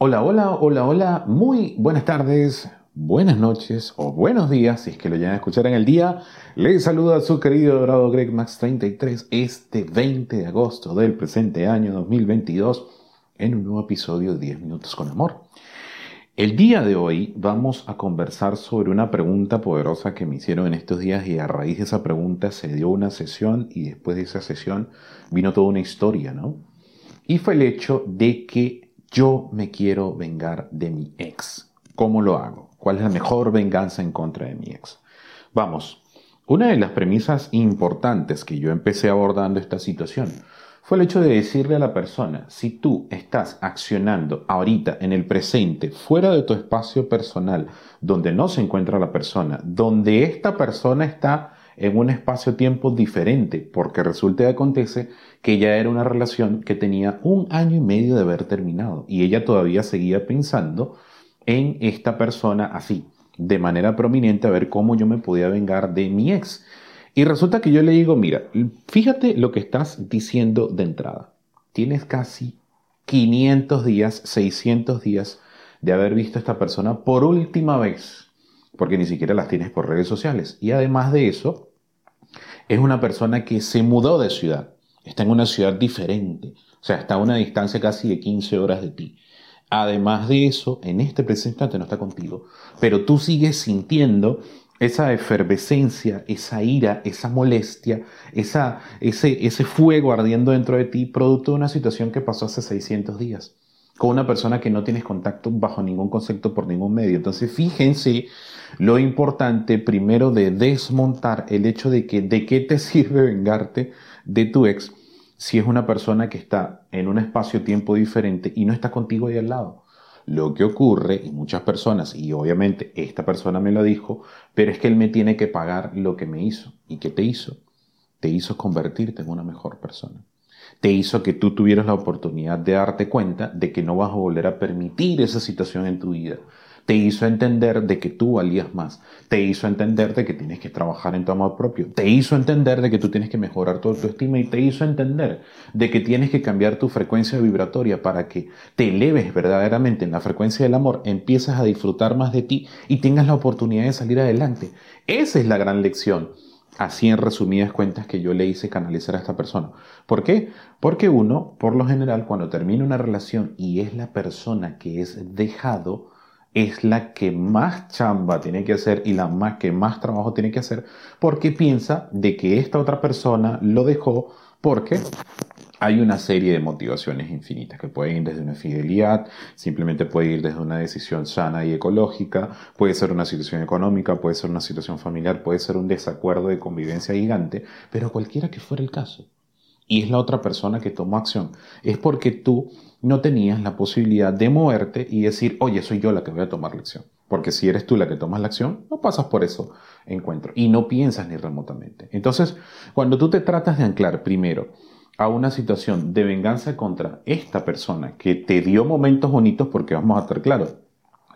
Hola, hola, hola, hola, muy buenas tardes, buenas noches o buenos días, si es que lo llegan a escuchar en el día. Les saluda su querido dorado Greg Max 33 este 20 de agosto del presente año 2022 en un nuevo episodio de 10 minutos con amor. El día de hoy vamos a conversar sobre una pregunta poderosa que me hicieron en estos días y a raíz de esa pregunta se dio una sesión y después de esa sesión vino toda una historia, ¿no? Y fue el hecho de que yo me quiero vengar de mi ex. ¿Cómo lo hago? ¿Cuál es la mejor venganza en contra de mi ex? Vamos, una de las premisas importantes que yo empecé abordando esta situación fue el hecho de decirle a la persona, si tú estás accionando ahorita en el presente, fuera de tu espacio personal, donde no se encuentra la persona, donde esta persona está en un espacio-tiempo diferente, porque resulta y acontece que ya era una relación que tenía un año y medio de haber terminado y ella todavía seguía pensando en esta persona así, de manera prominente, a ver cómo yo me podía vengar de mi ex. Y resulta que yo le digo, mira, fíjate lo que estás diciendo de entrada. Tienes casi 500 días, 600 días de haber visto a esta persona por última vez, porque ni siquiera las tienes por redes sociales. Y además de eso, es una persona que se mudó de ciudad, está en una ciudad diferente, o sea, está a una distancia casi de 15 horas de ti. Además de eso, en este presente no está contigo, pero tú sigues sintiendo esa efervescencia, esa ira, esa molestia, esa, ese, ese fuego ardiendo dentro de ti, producto de una situación que pasó hace 600 días, con una persona que no tienes contacto bajo ningún concepto por ningún medio. Entonces, fíjense lo importante primero de desmontar el hecho de que de qué te sirve vengarte de tu ex si es una persona que está en un espacio-tiempo diferente y no está contigo ahí al lado. Lo que ocurre, y muchas personas, y obviamente esta persona me lo dijo, pero es que él me tiene que pagar lo que me hizo. ¿Y qué te hizo? Te hizo convertirte en una mejor persona. Te hizo que tú tuvieras la oportunidad de darte cuenta de que no vas a volver a permitir esa situación en tu vida te hizo entender de que tú valías más, te hizo entender de que tienes que trabajar en tu amor propio, te hizo entender de que tú tienes que mejorar tu autoestima y te hizo entender de que tienes que cambiar tu frecuencia vibratoria para que te eleves verdaderamente en la frecuencia del amor, empieces a disfrutar más de ti y tengas la oportunidad de salir adelante. Esa es la gran lección. Así en resumidas cuentas que yo le hice canalizar a esta persona. ¿Por qué? Porque uno, por lo general, cuando termina una relación y es la persona que es dejado, es la que más chamba tiene que hacer y la que más trabajo tiene que hacer porque piensa de que esta otra persona lo dejó porque hay una serie de motivaciones infinitas que pueden ir desde una fidelidad, simplemente puede ir desde una decisión sana y ecológica, puede ser una situación económica, puede ser una situación familiar, puede ser un desacuerdo de convivencia gigante, pero cualquiera que fuera el caso. Y es la otra persona que tomó acción. Es porque tú no tenías la posibilidad de moverte y decir, oye, soy yo la que voy a tomar la acción. Porque si eres tú la que tomas la acción, no pasas por eso encuentro y no piensas ni remotamente. Entonces, cuando tú te tratas de anclar primero a una situación de venganza contra esta persona que te dio momentos bonitos, porque vamos a estar claros,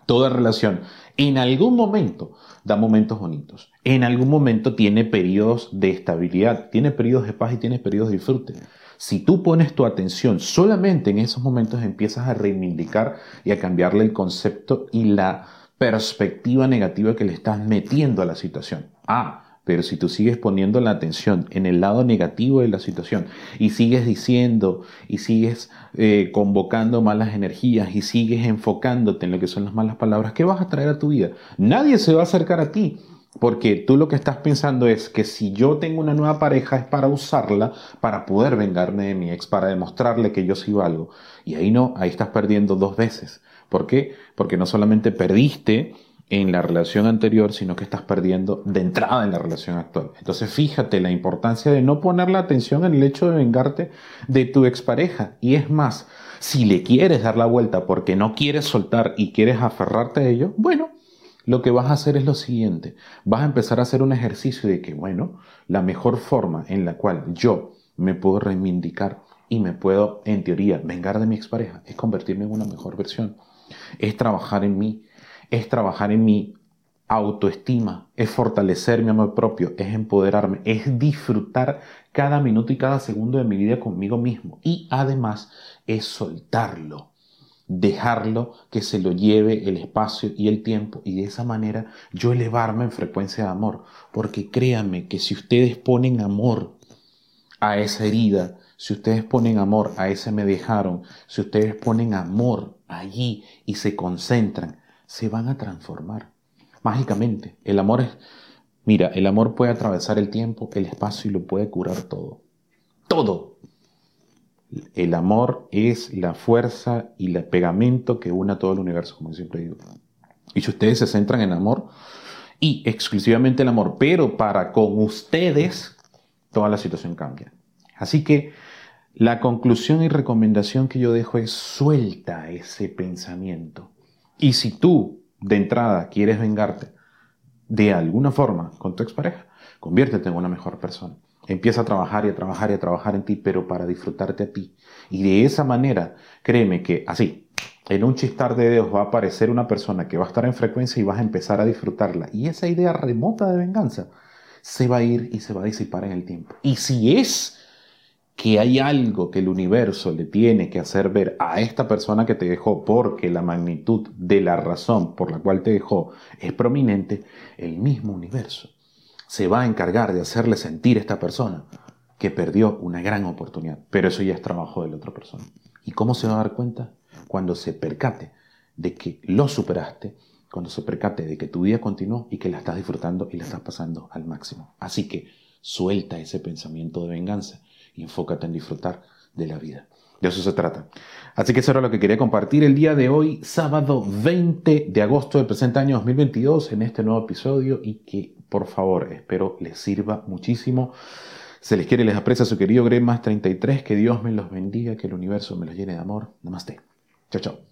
toda relación en algún momento da momentos bonitos, en algún momento tiene periodos de estabilidad, tiene periodos de paz y tiene periodos de disfrute. Si tú pones tu atención solamente en esos momentos, empiezas a reivindicar y a cambiarle el concepto y la perspectiva negativa que le estás metiendo a la situación. Ah, pero si tú sigues poniendo la atención en el lado negativo de la situación y sigues diciendo y sigues eh, convocando malas energías y sigues enfocándote en lo que son las malas palabras, ¿qué vas a traer a tu vida? Nadie se va a acercar a ti porque tú lo que estás pensando es que si yo tengo una nueva pareja es para usarla para poder vengarme de mi ex, para demostrarle que yo sí valgo. Y ahí no, ahí estás perdiendo dos veces. ¿Por qué? Porque no solamente perdiste en la relación anterior, sino que estás perdiendo de entrada en la relación actual. Entonces fíjate la importancia de no poner la atención en el hecho de vengarte de tu expareja. Y es más, si le quieres dar la vuelta porque no quieres soltar y quieres aferrarte a ello, bueno, lo que vas a hacer es lo siguiente. Vas a empezar a hacer un ejercicio de que, bueno, la mejor forma en la cual yo me puedo reivindicar y me puedo, en teoría, vengar de mi expareja es convertirme en una mejor versión. Es trabajar en mí, es trabajar en mi autoestima, es fortalecer mi amor propio, es empoderarme, es disfrutar cada minuto y cada segundo de mi vida conmigo mismo y además es soltarlo dejarlo que se lo lleve el espacio y el tiempo y de esa manera yo elevarme en frecuencia de amor. Porque créanme que si ustedes ponen amor a esa herida, si ustedes ponen amor a ese me dejaron, si ustedes ponen amor allí y se concentran, se van a transformar mágicamente. El amor es, mira, el amor puede atravesar el tiempo, el espacio y lo puede curar todo. Todo. El amor es la fuerza y el pegamento que une a todo el universo, como siempre digo. Y si ustedes se centran en amor y exclusivamente el amor, pero para con ustedes, toda la situación cambia. Así que la conclusión y recomendación que yo dejo es suelta ese pensamiento. Y si tú de entrada quieres vengarte de alguna forma con tu expareja, conviértete en una mejor persona. Empieza a trabajar y a trabajar y a trabajar en ti, pero para disfrutarte a ti. Y de esa manera, créeme que así, en un chistar de dedos va a aparecer una persona que va a estar en frecuencia y vas a empezar a disfrutarla. Y esa idea remota de venganza se va a ir y se va a disipar en el tiempo. Y si es que hay algo que el universo le tiene que hacer ver a esta persona que te dejó porque la magnitud de la razón por la cual te dejó es prominente, el mismo universo se va a encargar de hacerle sentir a esta persona que perdió una gran oportunidad. Pero eso ya es trabajo de la otra persona. ¿Y cómo se va a dar cuenta? Cuando se percate de que lo superaste, cuando se percate de que tu vida continuó y que la estás disfrutando y la estás pasando al máximo. Así que suelta ese pensamiento de venganza y enfócate en disfrutar de la vida. De eso se trata. Así que eso era lo que quería compartir el día de hoy, sábado 20 de agosto del presente año 2022, en este nuevo episodio y que por favor, espero les sirva muchísimo. Se les quiere y les aprecia su querido Greg más 33. Que Dios me los bendiga, que el universo me los llene de amor. Namaste. Chao, chao.